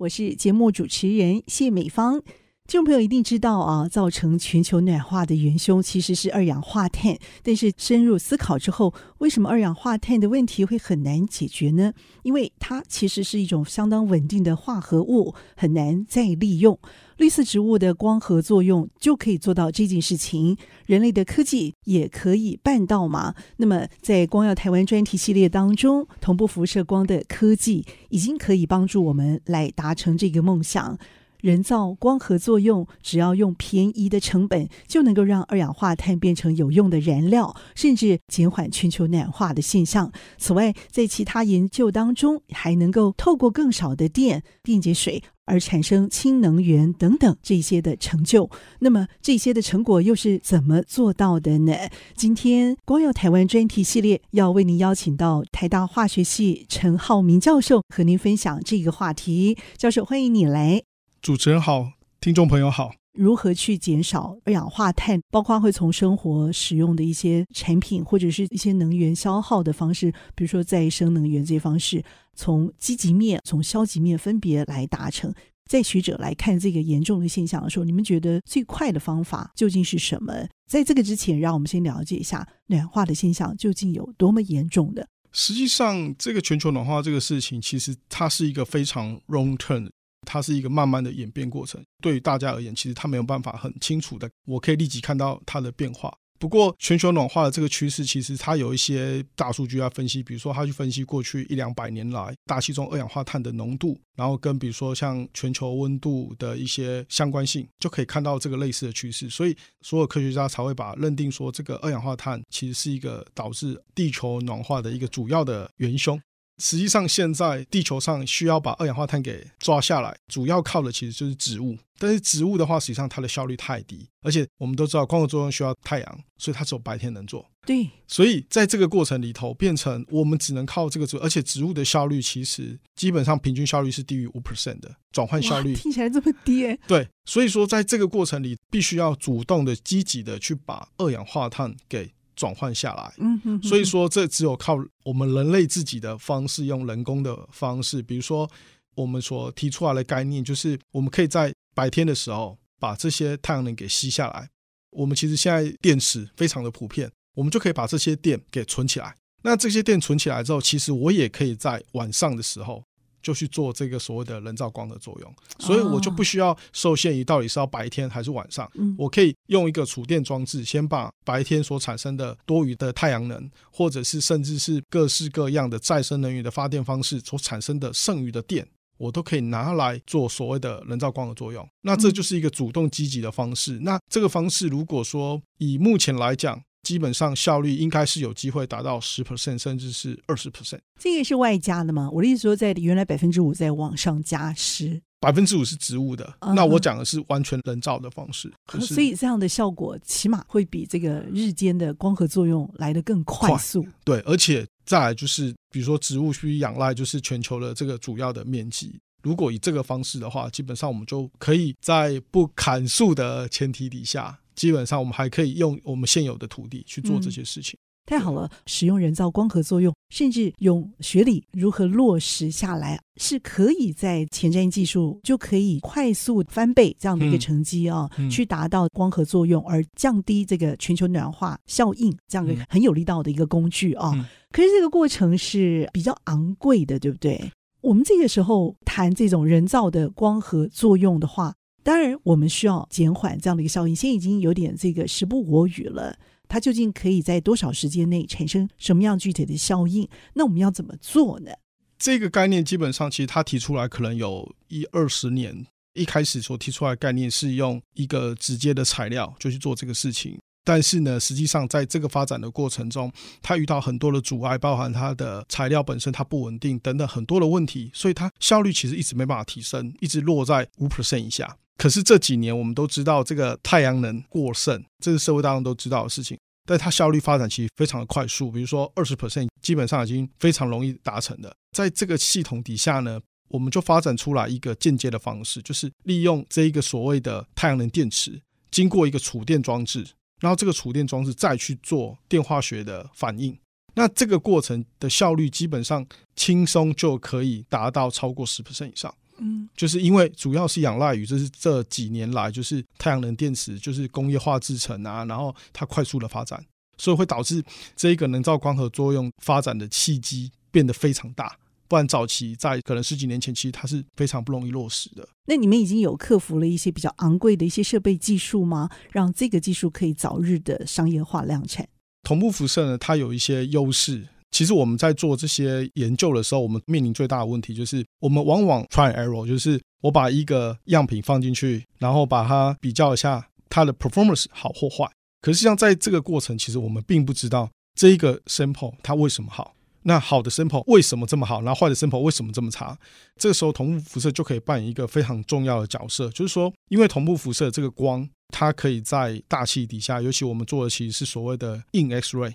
我是节目主持人谢美芳。听众朋友一定知道啊，造成全球暖化的元凶其实是二氧化碳。但是深入思考之后，为什么二氧化碳的问题会很难解决呢？因为它其实是一种相当稳定的化合物，很难再利用。绿色植物的光合作用就可以做到这件事情，人类的科技也可以办到嘛？那么在光耀台湾专题系列当中，同步辐射光的科技已经可以帮助我们来达成这个梦想。人造光合作用，只要用便宜的成本，就能够让二氧化碳变成有用的燃料，甚至减缓全球暖化的现象。此外，在其他研究当中，还能够透过更少的电电解水而产生氢能源等等这些的成就。那么，这些的成果又是怎么做到的呢？今天光耀台湾专题系列要为您邀请到台大化学系陈浩明教授和您分享这个话题。教授，欢迎你来。主持人好，听众朋友好。如何去减少二氧化碳？包括会从生活使用的一些产品，或者是一些能源消耗的方式，比如说再生能源这些方式，从积极面、从消极面分别来达成。在学者来看这个严重的现象的时候，你们觉得最快的方法究竟是什么？在这个之前，让我们先了解一下暖化的现象究竟有多么严重的。实际上，这个全球暖化这个事情，其实它是一个非常 long term。它是一个慢慢的演变过程，对于大家而言，其实它没有办法很清楚的，我可以立即看到它的变化。不过，全球暖化的这个趋势，其实它有一些大数据要分析，比如说，它去分析过去一两百年来大气中二氧化碳的浓度，然后跟比如说像全球温度的一些相关性，就可以看到这个类似的趋势。所以，所有科学家才会把认定说，这个二氧化碳其实是一个导致地球暖化的一个主要的元凶。实际上，现在地球上需要把二氧化碳给抓下来，主要靠的其实就是植物。但是植物的话，实际上它的效率太低，而且我们都知道光合作用需要太阳，所以它只有白天能做。对，所以在这个过程里头，变成我们只能靠这个植物，而且植物的效率其实基本上平均效率是低于五 percent 的转换效率，听起来这么低欸。对，所以说在这个过程里，必须要主动的、积极的去把二氧化碳给。转换下来，嗯哼，所以说这只有靠我们人类自己的方式，用人工的方式，比如说我们所提出来的概念，就是我们可以在白天的时候把这些太阳能给吸下来。我们其实现在电池非常的普遍，我们就可以把这些电给存起来。那这些电存起来之后，其实我也可以在晚上的时候。就去做这个所谓的人造光的作用，所以我就不需要受限于到底是要白天还是晚上，我可以用一个储电装置，先把白天所产生的多余的太阳能，或者是甚至是各式各样的再生能源的发电方式所产生的剩余的电，我都可以拿来做所谓的人造光的作用。那这就是一个主动积极的方式。那这个方式如果说以目前来讲，基本上效率应该是有机会达到十 percent，甚至是二十 percent。这个是外加的吗？我的意思说，在原来百分之五再往上加十，百分之五是植物的。Uh huh. 那我讲的是完全人造的方式，就是、所以这样的效果起码会比这个日间的光合作用来得更快速。快，对，而且再来就是，比如说植物需仰赖就是全球的这个主要的面积。如果以这个方式的话，基本上我们就可以在不砍树的前提底下。基本上，我们还可以用我们现有的土地去做这些事情。嗯，太好了，使用人造光合作用，甚至用学理如何落实下来，是可以在前瞻技术就可以快速翻倍这样的一个成绩啊，嗯嗯、去达到光合作用而降低这个全球暖化效应这样的很有力道的一个工具啊。嗯、可是这个过程是比较昂贵的，对不对？我们这个时候谈这种人造的光合作用的话。当然，我们需要减缓这样的一个效应。现在已经有点这个时不我与了，它究竟可以在多少时间内产生什么样具体的效应？那我们要怎么做呢？这个概念基本上，其实他提出来可能有一二十年。一开始所提出来概念是用一个直接的材料就去做这个事情，但是呢，实际上在这个发展的过程中，它遇到很多的阻碍，包含它的材料本身它不稳定等等很多的问题，所以它效率其实一直没办法提升，一直落在五 percent 以下。可是这几年，我们都知道这个太阳能过剩，这是社会大众都知道的事情。但它效率发展其实非常的快速，比如说二十 percent，基本上已经非常容易达成的。在这个系统底下呢，我们就发展出来一个间接的方式，就是利用这一个所谓的太阳能电池，经过一个储电装置，然后这个储电装置再去做电化学的反应。那这个过程的效率基本上轻松就可以达到超过十 percent 以上。嗯，就是因为主要是仰赖于，就是这几年来，就是太阳能电池就是工业化制成啊，然后它快速的发展，所以会导致这一个人造光合作用发展的契机变得非常大。不然早期在可能十几年前，其实它是非常不容易落实的。那你们已经有克服了一些比较昂贵的一些设备技术吗？让这个技术可以早日的商业化量产？同步辐射呢，它有一些优势。其实我们在做这些研究的时候，我们面临最大的问题就是，我们往往 try error，就是我把一个样品放进去，然后把它比较一下它的 performance 好或坏。可是像在这个过程，其实我们并不知道这一个 sample 它为什么好。那好的 sample 为什么这么好？然后坏的 sample 为什么这么差？这个时候同步辐射就可以扮演一个非常重要的角色，就是说，因为同步辐射这个光，它可以在大气底下，尤其我们做的其实是所谓的硬 X-ray。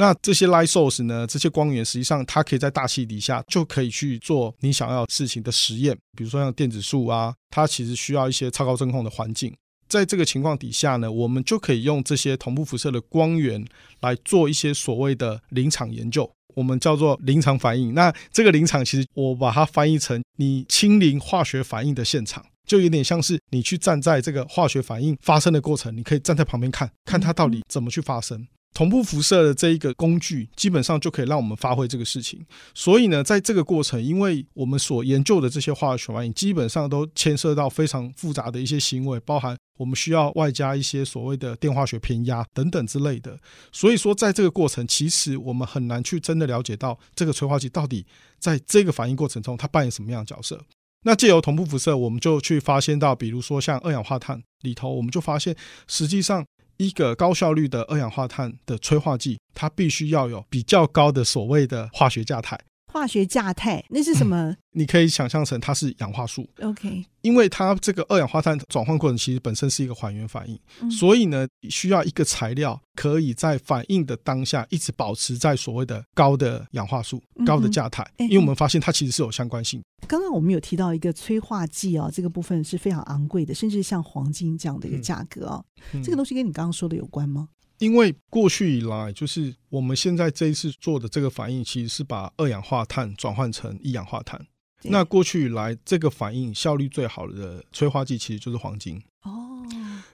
那这些 light source 呢，这些光源实际上它可以在大气底下就可以去做你想要事情的实验，比如说像电子束啊，它其实需要一些超高真空的环境。在这个情况底下呢，我们就可以用这些同步辐射的光源来做一些所谓的临场研究。我们叫做临场反应。那这个临场，其实我把它翻译成你亲临化学反应的现场，就有点像是你去站在这个化学反应发生的过程，你可以站在旁边看看它到底怎么去发生。同步辐射的这一个工具，基本上就可以让我们发挥这个事情。所以呢，在这个过程，因为我们所研究的这些化学反应，基本上都牵涉到非常复杂的一些行为，包含我们需要外加一些所谓的电化学偏压等等之类的。所以说，在这个过程，其实我们很难去真的了解到这个催化剂到底在这个反应过程中它扮演什么样的角色。那借由同步辐射，我们就去发现到，比如说像二氧化碳里头，我们就发现实际上。一个高效率的二氧化碳的催化剂，它必须要有比较高的所谓的化学价态。化学价态那是什么？你可以想象成它是氧化素。OK，因为它这个二氧化碳转换过程其实本身是一个还原反应，嗯、所以呢，需要一个材料可以在反应的当下一直保持在所谓的高的氧化素、嗯、高的价态。因为我们发现它其实是有相关性。刚刚我们有提到一个催化剂啊，这个部分是非常昂贵的，甚至像黄金这样的一个价格啊。嗯、这个东西跟你刚刚说的有关吗？因为过去以来，就是我们现在这一次做的这个反应，其实是把二氧化碳转换成一氧化碳。那过去以来，这个反应效率最好的催化剂其实就是黄金。哦，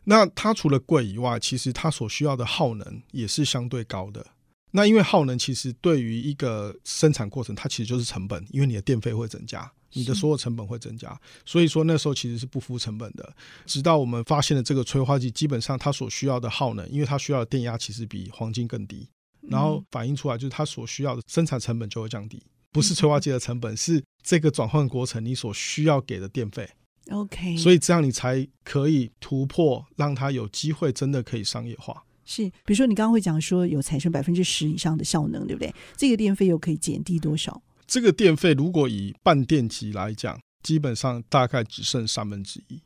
那它除了贵以外，其实它所需要的耗能也是相对高的。那因为耗能其实对于一个生产过程，它其实就是成本，因为你的电费会增加。你的所有成本会增加，所以说那时候其实是不敷成本的。直到我们发现了这个催化剂，基本上它所需要的耗能，因为它需要的电压其实比黄金更低，然后反映出来就是它所需要的生产成本就会降低。不是催化剂的成本，是这个转换过程你所需要给的电费。OK，所以这样你才可以突破，让它有机会真的可以商业化。是，比如说你刚刚会讲说有产生百分之十以上的效能，对不对？这个电费又可以减低多少？这个电费如果以半电极来讲，基本上大概只剩三分之一。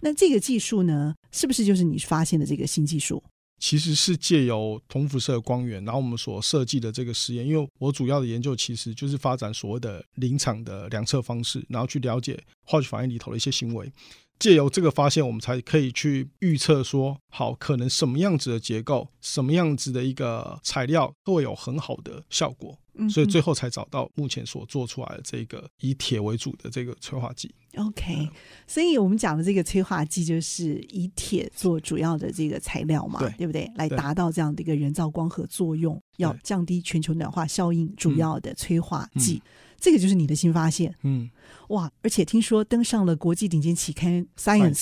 那这个技术呢，是不是就是你发现的这个新技术？其实是借由同辐射光源，然后我们所设计的这个实验，因为我主要的研究其实就是发展所谓的临场的量测方式，然后去了解化学反应里头的一些行为。借由这个发现，我们才可以去预测说，好，可能什么样子的结构，什么样子的一个材料会有很好的效果。所以最后才找到目前所做出来的这个以铁为主的这个催化剂。OK，嗯，所以我们讲的这个催化剂就是以铁做主要的这个材料嘛，对，对不对？来达到这样的一个人造光合作用，要降低全球暖化效应主要的催化剂。嗯，这个就是你的新发现。嗯，哇！而且听说登上了国际顶尖期刊《Science》，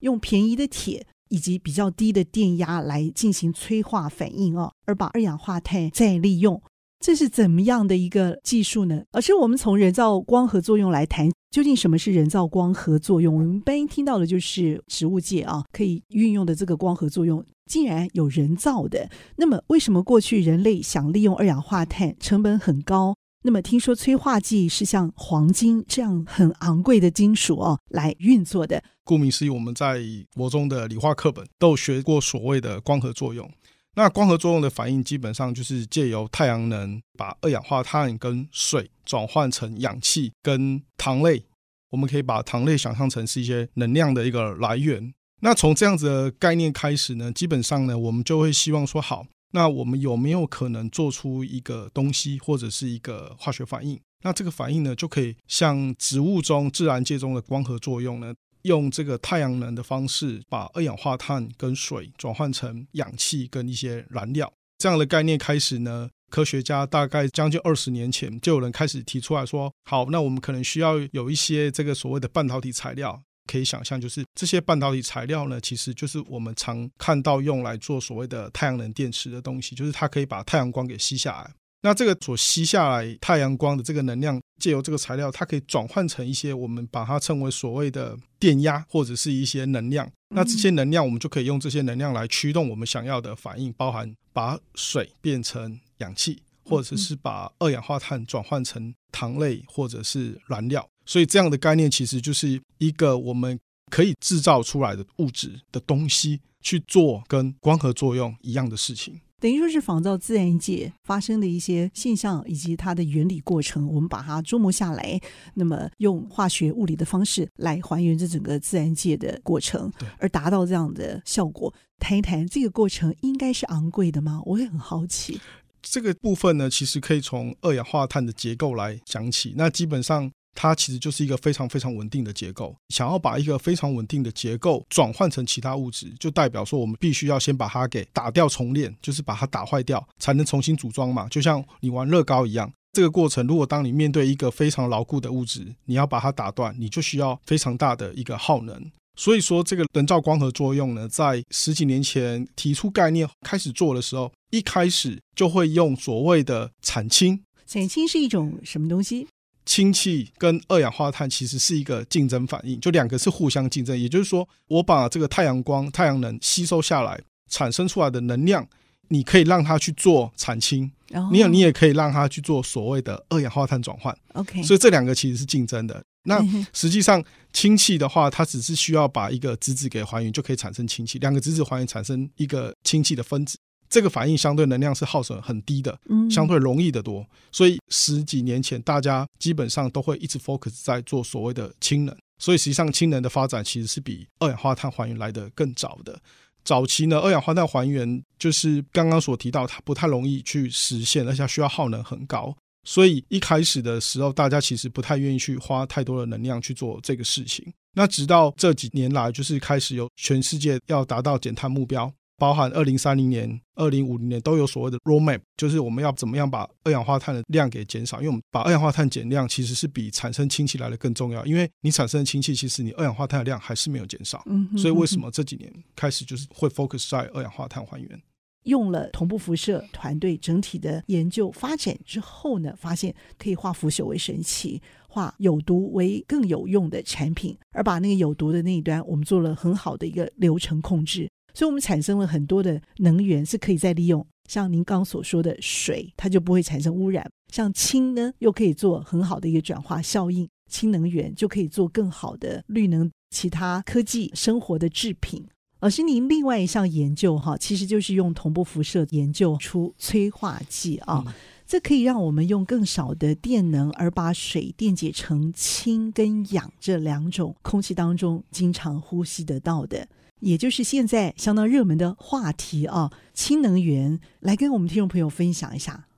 用便宜的铁以及比较低的电压来进行催化反应哦，而把二氧化碳再利用。这是怎么样的一个技术呢？而是我们从人造光合作用来谈，究竟什么是人造光合作用？我们一般听到的就是植物界啊可以运用的这个光合作用，竟然有人造的。那么，为什么过去人类想利用二氧化碳成本很高？那么，听说催化剂是像黄金这样很昂贵的金属哦来运作的。顾名思义，我们在国中的理化课本都有学过所谓的光合作用。那光合作用的反应基本上就是借由太阳能把二氧化碳跟水转换成氧气跟糖类，我们可以把糖类想象成是一些能量的一个来源。那从这样子的概念开始呢，基本上呢，我们就会希望说，好，那我们有没有可能做出一个东西或者是一个化学反应，那这个反应呢，就可以像植物中、自然界中的光合作用呢，用这个太阳能的方式，把二氧化碳跟水转换成氧气跟一些燃料。这样的概念开始呢，科学家大概将近二十年前就有人开始提出来说，好，那我们可能需要有一些这个所谓的半导体材料。可以想象，就是这些半导体材料呢，其实就是我们常看到用来做所谓的太阳能电池的东西，就是它可以把太阳光给吸下来。那这个所吸下来太阳光的这个能量，借由这个材料，它可以转换成一些我们把它称为所谓的电压，或者是一些能量。那这些能量，我们就可以用这些能量来驱动我们想要的反应，包含把水变成氧气，或者是把二氧化碳转换成糖类或者是燃料。所以这样的概念其实就是一个我们可以制造出来的物质的东西去做跟光合作用一样的事情。等于说是仿照自然界发生的一些现象以及它的原理过程，我们把它捉摸下来，那么用化学物理的方式来还原这整个自然界的过程，对，而达到这样的效果。谈一谈这个过程应该是昂贵的吗？我也很好奇。这个部分呢，其实可以从二氧化碳的结构来讲起。那基本上。它其实就是一个非常非常稳定的结构。想要把一个非常稳定的结构转换成其他物质，就代表说我们必须要先把它给打掉重练，就是把它打坏掉，才能重新组装嘛。就像你玩乐高一样，这个过程如果当你面对一个非常牢固的物质，你要把它打断，你就需要非常大的一个耗能。所以说，这个人造光合作用呢，在十几年前提出概念开始做的时候，一开始就会用所谓的产氢。产氢是一种什么东西？氢气跟二氧化碳其实是一个竞争反应，就两个是互相竞争。也就是说，我把这个太阳光、太阳能吸收下来，产生出来的能量，你可以让它去做产氢，你有你也可以让它去做所谓的二氧化碳转换。OK，所以这两个其实是竞争的。那实际上氢气的话，它只是需要把一个质子给还原，就可以产生氢气。两个质子还原产生一个氢气的分子。这个反应相对能量是耗损很低的，相对容易的多。所以十几年前，大家基本上都会一直 focus 在做所谓的氢能。所以实际上，氢能的发展其实是比二氧化碳还原来的更早的。早期呢，二氧化碳还原就是刚刚所提到，它不太容易去实现，而且需要耗能很高。所以一开始的时候，大家其实不太愿意去花太多的能量去做这个事情。那直到这几年来，就是开始有全世界要达到减碳目标。包含二零三零年、二零五零年都有所谓的 roadmap，就是我们要怎么样把二氧化碳的量给减少。因为我们把二氧化碳减量，其实是比产生氢气来的更重要。因为你产生的氢气，其实你二氧化碳的量还是没有减少。嗯，所以为什么这几年开始就是会 focus 在二氧化碳还原？用了同步辐射团队整体的研究发展之后呢，发现可以化腐朽为神奇，化有毒为更有用的产品，而把那个有毒的那一端，我们做了很好的一个流程控制。所以，我们产生了很多的能源是可以再利用，像您刚所说的水，它就不会产生污染；像氢呢，又可以做很好的一个转化效应，氢能源就可以做更好的绿能、其他科技生活的制品。老师，您另外一项研究哈，其实就是用同步辐射研究出催化剂啊，嗯、这可以让我们用更少的电能，而把水电解成氢跟氧这两种空气当中经常呼吸得到的。也就是现在相当热门的话题啊，氢能源，来跟我们听众朋友分享一下。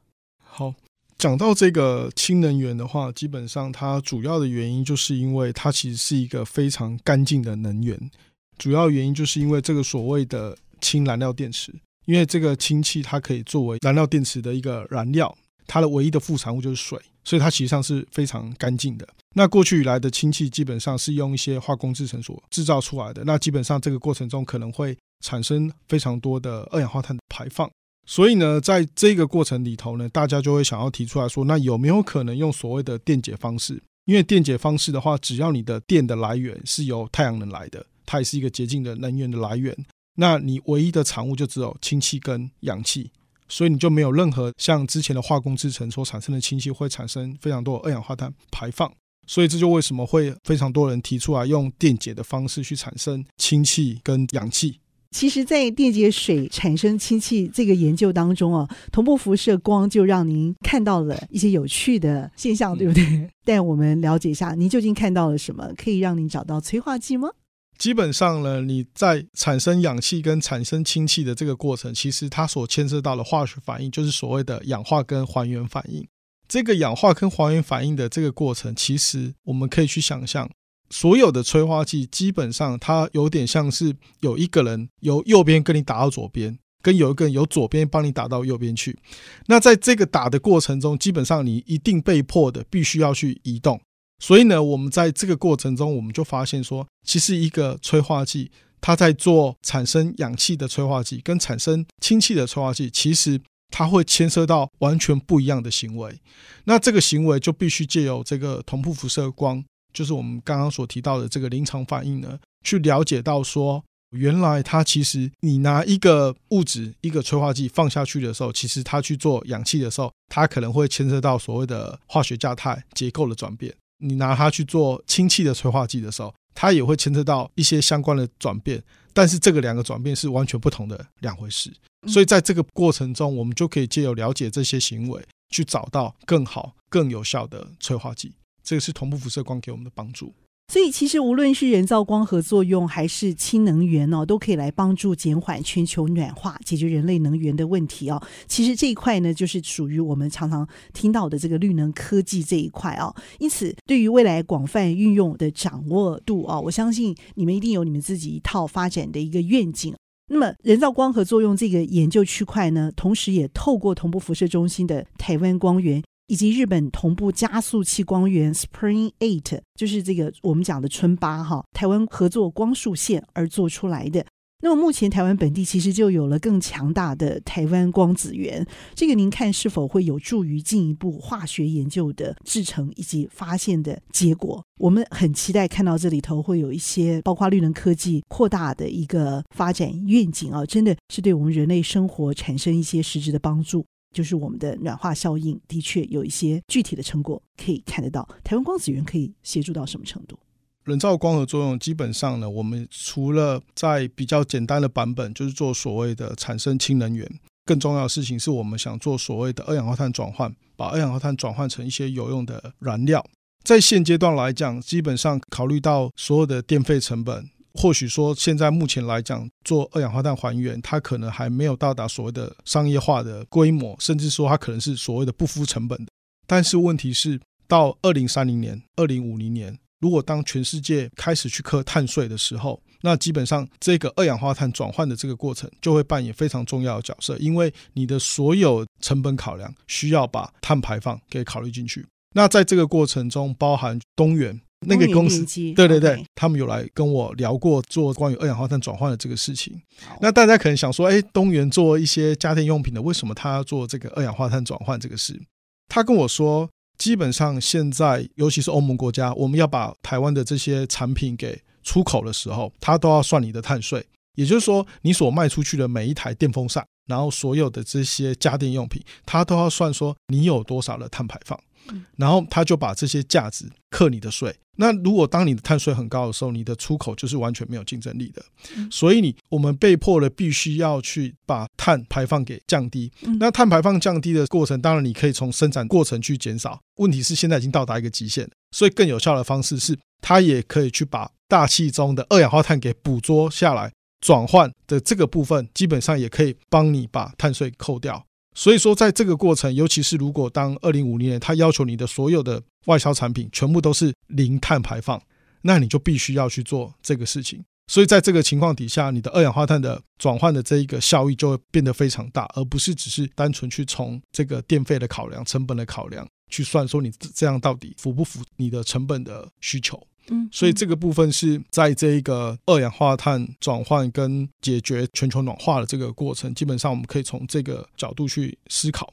好，讲到这个氢能源的话，基本上它主要的原因就是因为它其实是一个非常干净的能源。主要原因就是因为这个所谓的氢燃料电池，因为这个氢气它可以作为燃料电池的一个燃料，它的唯一的副产物就是水。所以它实际上是非常干净的。那过去以来的氢气基本上是用一些化工制成所制造出来的。那基本上这个过程中可能会产生非常多的二氧化碳的排放。所以呢，在这个过程里头呢，大家就会想要提出来说，那有没有可能用所谓的电解方式？因为电解方式的话，只要你的电的来源是由太阳能来的，它也是一个洁净的能源的来源。那你唯一的产物就只有氢气跟氧气。所以你就没有任何像之前的化工制成所产生的氢气会产生非常多二氧化碳排放，所以这就为什么会非常多人提出来用电解的方式去产生氢气跟氧气。其实，在电解水产生氢气这个研究当中啊，同步辐射光就让您看到了一些有趣的现象，对不对？带我们了解一下，您究竟看到了什么，可以让您找到催化剂吗？基本上呢，你在产生氧气跟产生氢气的这个过程，其实它所牵涉到的化学反应就是所谓的氧化跟还原反应。这个氧化跟还原反应的这个过程，其实我们可以去想象，所有的催化剂基本上它有点像是有一个人由右边跟你打到左边，跟有一个人由左边帮你打到右边去。那在这个打的过程中，基本上你一定被迫的必须要去移动。所以呢，我们在这个过程中，我们就发现说，其实一个催化剂，它在做产生氧气的催化剂跟产生氢气的催化剂，其实它会牵涉到完全不一样的行为。那这个行为就必须借由这个同步辐射光，就是我们刚刚所提到的这个临场反应呢，去了解到说，原来它其实你拿一个物质一个催化剂放下去的时候，其实它去做氧气的时候，它可能会牵涉到所谓的化学价态结构的转变。你拿它去做氢气的催化剂的时候，它也会牵扯到一些相关的转变，但是这个两个转变是完全不同的两回事。所以在这个过程中，我们就可以借由了解这些行为，去找到更好、更有效的催化剂。这个是同步辐射光给我们的帮助。所以，其实无论是人造光合作用还是氢能源哦，都可以来帮助减缓全球暖化，解决人类能源的问题哦。其实这一块呢，就是属于我们常常听到的这个绿能科技这一块哦。因此，对于未来广泛运用的掌握度哦，我相信你们一定有你们自己一套发展的一个愿景。那么，人造光合作用这个研究区块呢，同时也透过同步辐射中心的台湾光源。以及日本同步加速器光源 Spring Eight，就是这个我们讲的春八哈，台湾合作光束线而做出来的。那么目前台湾本地其实就有了更强大的台湾光子源，这个您看是否会有助于进一步化学研究的制程以及发现的结果？我们很期待看到这里头会有一些包括绿能科技扩大的一个发展愿景啊，真的是对我们人类生活产生一些实质的帮助。就是我们的暖化效应的确有一些具体的成果可以看得到。台湾光子源可以协助到什么程度？人造光合作用基本上呢，我们除了在比较简单的版本，就是做所谓的产生氢能源，更重要的事情是我们想做所谓的二氧化碳转换，把二氧化碳转换成一些有用的燃料。在现阶段来讲，基本上考虑到所有的电费成本。或许说，现在目前来讲，做二氧化碳还原，它可能还没有到达所谓的商业化的规模，甚至说它可能是所谓的不敷成本的。但是问题是，到二零三零年、二零五零年，如果当全世界开始去课碳税的时候，那基本上这个二氧化碳转换的这个过程就会扮演非常重要的角色，因为你的所有成本考量需要把碳排放给考虑进去。那在这个过程中，包含东元。那个公司，对对对他们有来跟我聊过做关于二氧化碳转换的这个事情。那大家可能想说，哎，东元做一些家电用品的，为什么他要做这个二氧化碳转换这个事？他跟我说，基本上现在，尤其是欧盟国家，我们要把台湾的这些产品给出口的时候，他都要算你的碳税。也就是说，你所卖出去的每一台电风扇，然后所有的这些家电用品，他都要算说你有多少的碳排放。然后他就把这些价值克你的税。那如果当你的碳税很高的时候，你的出口就是完全没有竞争力的。所以你我们被迫的必须要去把碳排放给降低。那碳排放降低的过程，当然你可以从生产过程去减少。问题是现在已经到达一个极限，所以更有效的方式是，它也可以去把大气中的二氧化碳给捕捉下来，转换的这个部分，基本上也可以帮你把碳税扣掉。所以说，在这个过程，尤其是如果当二零五零年，他要求你的所有的外销产品全部都是零碳排放，那你就必须要去做这个事情。所以在这个情况底下，你的二氧化碳的转换的这一个效益就会变得非常大，而不是只是单纯去从这个电费的考量、成本的考量去算，说你这样到底符不符你的成本的需求。嗯，所以这个部分是在这一个二氧化碳转换跟解决全球暖化的这个过程，基本上我们可以从这个角度去思考。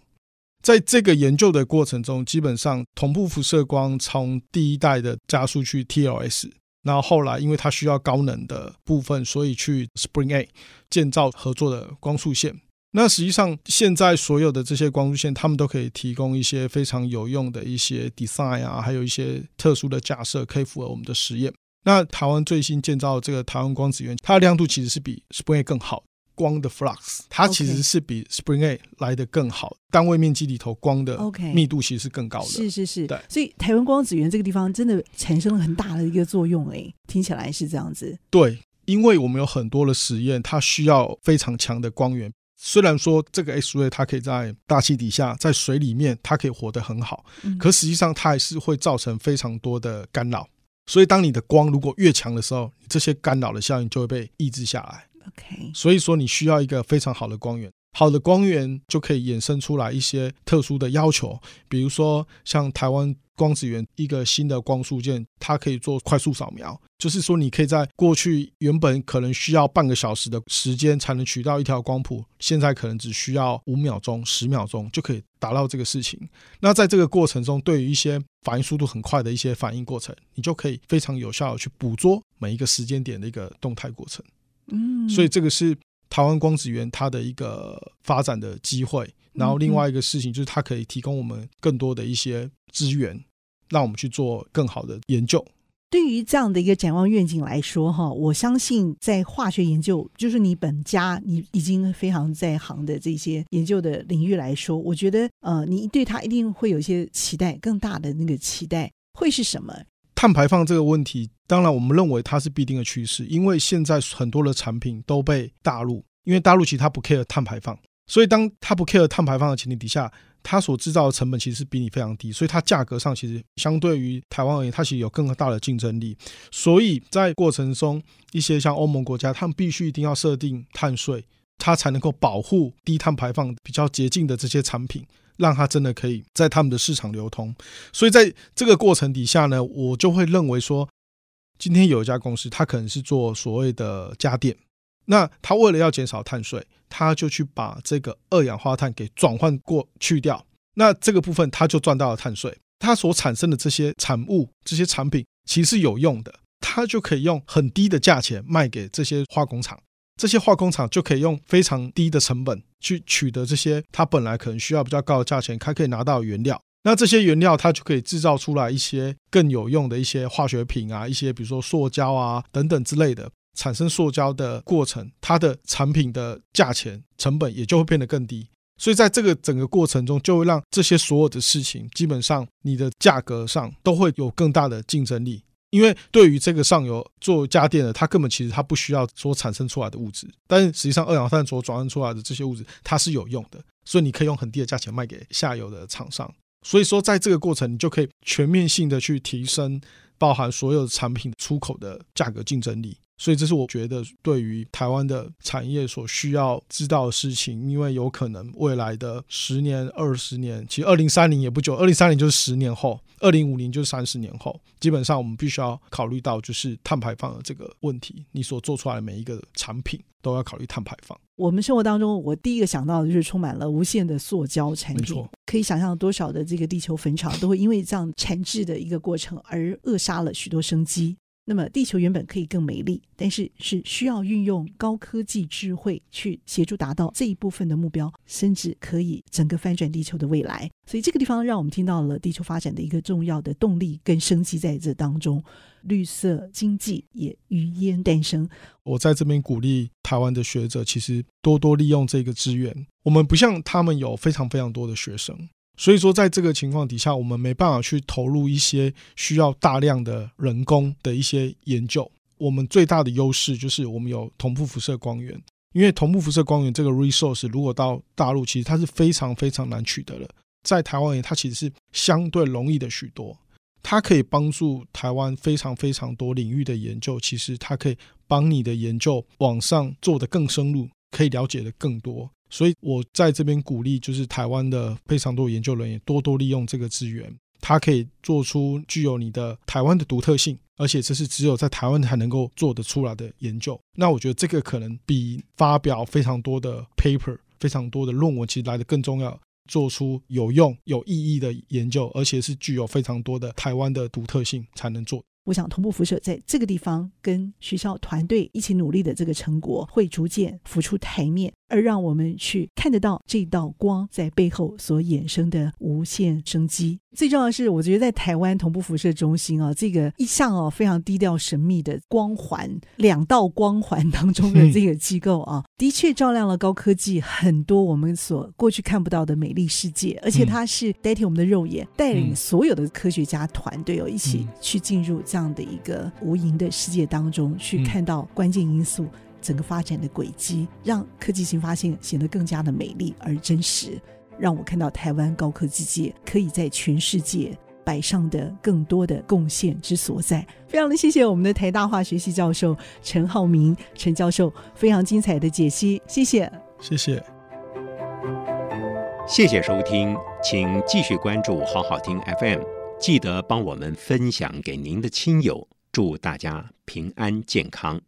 在这个研究的过程中，基本上同步辐射光从第一代的加速器 TLS，然后后来因为它需要高能的部分，所以去 Spring Eight 建造合作的光束线。那实际上，现在所有的这些光束线，他们都可以提供一些非常有用的一些 design 啊，还有一些特殊的假设，可以符合我们的实验。那台湾最新建造的这个台湾光子源，它的亮度其实是比 Spring A 更好，光的 flux 它其实是比 Spring A 来的更好，单位面积里头光的密度其实是更高的。是是是，对。所以台湾光子源这个地方真的产生了很大的一个作用，诶，听起来是这样子。对，因为我们有很多的实验，它需要非常强的光源。虽然说这个 X-ray 它可以在大气底下，在水里面它可以活得很好，可实际上它还是会造成非常多的干扰。所以当你的光如果越强的时候，这些干扰的效应就会被抑制下来。OK，所以说你需要一个非常好的光源。好的光源就可以衍生出来一些特殊的要求，比如说像台湾光子源一个新的光束件，它可以做快速扫描，就是说你可以在过去原本可能需要半个小时的时间才能取到一条光谱，现在可能只需要五秒钟、十秒钟就可以达到这个事情。那在这个过程中，对于一些反应速度很快的一些反应过程，你就可以非常有效的去捕捉每一个时间点的一个动态过程。嗯，所以这个是。台湾光子源它的一个发展的机会，然后另外一个事情就是它可以提供我们更多的一些资源，让我们去做更好的研究。对于这样的一个展望愿景来说，哈，我相信在化学研究，就是你本家你已经非常在行的这些研究的领域来说，我觉得呃，你对它一定会有一些期待，更大的那个期待会是什么？碳排放这个问题，当然我们认为它是必定的趋势，因为现在很多的产品都被大陆，因为大陆其实它不 care 碳排放，所以当它不 care 碳排放的前提底下，它所制造的成本其实是比你非常低，所以它价格上其实相对于台湾而言，它其实有更大的竞争力。所以在过程中，一些像欧盟国家，他们必须一定要设定碳税，它才能够保护低碳排放比较洁净的这些产品。让它真的可以在他们的市场流通，所以在这个过程底下呢，我就会认为说，今天有一家公司，它可能是做所谓的家电，那它为了要减少碳税，它就去把这个二氧化碳给转换过去掉，那这个部分它就赚到了碳税，它所产生的这些产物、这些产品其实有用的，它就可以用很低的价钱卖给这些化工厂。这些化工厂就可以用非常低的成本去取得这些它本来可能需要比较高的价钱，它可以拿到原料。那这些原料它就可以制造出来一些更有用的一些化学品啊，一些比如说塑胶啊等等之类的。产生塑胶的过程，它的产品的价钱成本也就会变得更低。所以在这个整个过程中，就会让这些所有的事情基本上你的价格上都会有更大的竞争力。因为对于这个上游做家电的，它根本其实它不需要所产生出来的物质，但实际上二氧化碳所转换出来的这些物质，它是有用的，所以你可以用很低的价钱卖给下游的厂商。所以说，在这个过程，你就可以全面性的去提升，包含所有产品出口的价格竞争力。所以这是我觉得对于台湾的产业所需要知道的事情，因为有可能未来的十年、二十年，其实二零三零也不久，二零三零就是十年后，二零五零就是三十年后，基本上我们必须要考虑到就是碳排放的这个问题。你所做出来的每一个产品都要考虑碳排放。我们生活当中，我第一个想到的就是充满了无限的塑胶产品，可以想象多少的这个地球坟场都会因为这样产制的一个过程而扼杀了许多生机。那么，地球原本可以更美丽，但是是需要运用高科技智慧去协助达到这一部分的目标，甚至可以整个翻转地球的未来。所以，这个地方让我们听到了地球发展的一个重要的动力跟生机在这当中，绿色经济也于焉诞生。我在这边鼓励台湾的学者，其实多多利用这个资源。我们不像他们有非常非常多的学生。所以说，在这个情况底下，我们没办法去投入一些需要大量的人工的一些研究。我们最大的优势就是我们有同步辐射光源，因为同步辐射光源这个 resource 如果到大陆，其实它是非常非常难取得的。在台湾，它其实是相对容易的许多。它可以帮助台湾非常非常多领域的研究，其实它可以帮你的研究往上做得更深入，可以了解的更多。所以我在这边鼓励，就是台湾的非常多研究人员多多利用这个资源，它可以做出具有你的台湾的独特性，而且这是只有在台湾才能够做得出来的研究。那我觉得这个可能比发表非常多的 paper、非常多的论文其实来得更重要，做出有用、有意义的研究，而且是具有非常多的台湾的独特性才能做。我想，同步辐射在这个地方跟学校团队一起努力的这个成果，会逐渐浮出台面，而让我们去看得到这道光在背后所衍生的无限生机。最重要的是，我觉得在台湾同步辐射中心啊，这个一向哦非常低调神秘的光环，两道光环当中的这个机构啊，的确照亮了高科技很多我们所过去看不到的美丽世界，而且它是代替我们的肉眼，带领所有的科学家团队哦一起去进入这样的一个无垠的世界当中，去看到关键因素。整个发展的轨迹，让科技新发现显得更加的美丽而真实，让我看到台湾高科技界可以在全世界摆上的更多的贡献之所在。非常的谢谢我们的台大化学系教授陈浩明陈教授非常精彩的解析，谢谢，谢谢，谢谢收听，请继续关注好好听 FM，记得帮我们分享给您的亲友，祝大家平安健康。